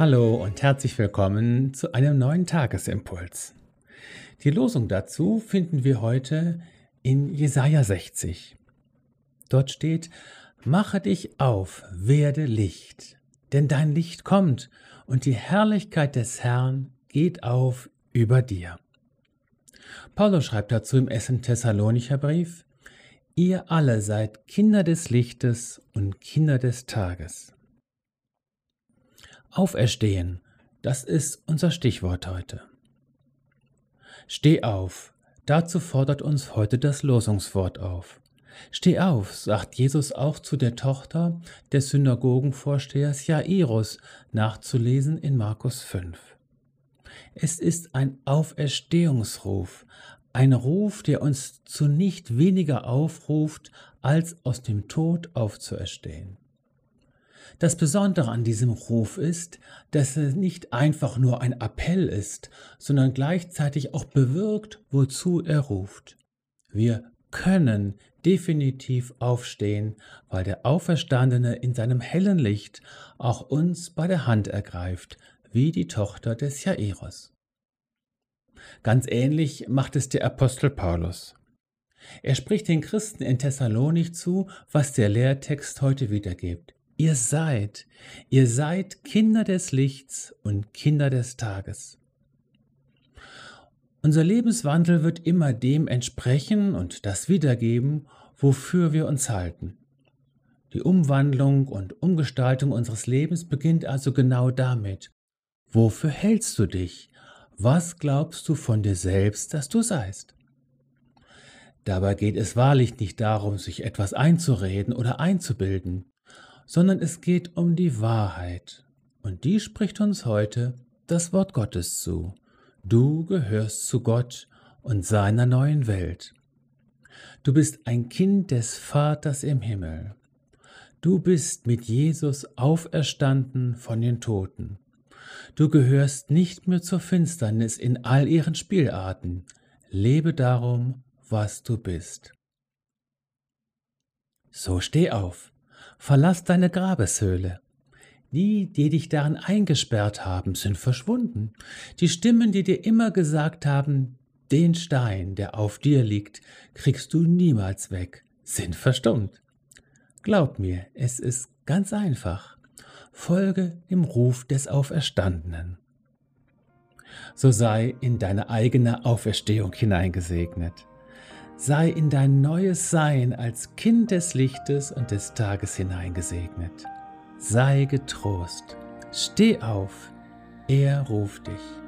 Hallo und herzlich willkommen zu einem neuen Tagesimpuls. Die Losung dazu finden wir heute in Jesaja 60. Dort steht: Mache dich auf, werde Licht, denn dein Licht kommt und die Herrlichkeit des Herrn geht auf über dir. Paulus schreibt dazu im Essen Thessalonicher Brief: Ihr alle seid Kinder des Lichtes und Kinder des Tages. Auferstehen, das ist unser Stichwort heute. Steh auf, dazu fordert uns heute das Losungswort auf. Steh auf, sagt Jesus auch zu der Tochter des Synagogenvorstehers Jairus, nachzulesen in Markus 5. Es ist ein Auferstehungsruf, ein Ruf, der uns zu nicht weniger aufruft, als aus dem Tod aufzuerstehen. Das Besondere an diesem Ruf ist, dass er nicht einfach nur ein Appell ist, sondern gleichzeitig auch bewirkt, wozu er ruft. Wir können definitiv aufstehen, weil der Auferstandene in seinem hellen Licht auch uns bei der Hand ergreift, wie die Tochter des Jairus. Ganz ähnlich macht es der Apostel Paulus. Er spricht den Christen in Thessalonik zu, was der Lehrtext heute wiedergibt. Ihr seid, ihr seid Kinder des Lichts und Kinder des Tages. Unser Lebenswandel wird immer dem entsprechen und das wiedergeben, wofür wir uns halten. Die Umwandlung und Umgestaltung unseres Lebens beginnt also genau damit. Wofür hältst du dich? Was glaubst du von dir selbst, dass du seist? Dabei geht es wahrlich nicht darum, sich etwas einzureden oder einzubilden sondern es geht um die Wahrheit. Und die spricht uns heute das Wort Gottes zu. Du gehörst zu Gott und seiner neuen Welt. Du bist ein Kind des Vaters im Himmel. Du bist mit Jesus auferstanden von den Toten. Du gehörst nicht mehr zur Finsternis in all ihren Spielarten. Lebe darum, was du bist. So steh auf, Verlass deine Grabeshöhle. Die, die dich darin eingesperrt haben, sind verschwunden. Die Stimmen, die dir immer gesagt haben, den Stein, der auf dir liegt, kriegst du niemals weg, sind verstummt. Glaub mir, es ist ganz einfach. Folge dem Ruf des Auferstandenen. So sei in deine eigene Auferstehung hineingesegnet sei in dein neues Sein als Kind des Lichtes und des Tages hineingesegnet. Sei getrost, steh auf, er ruft dich.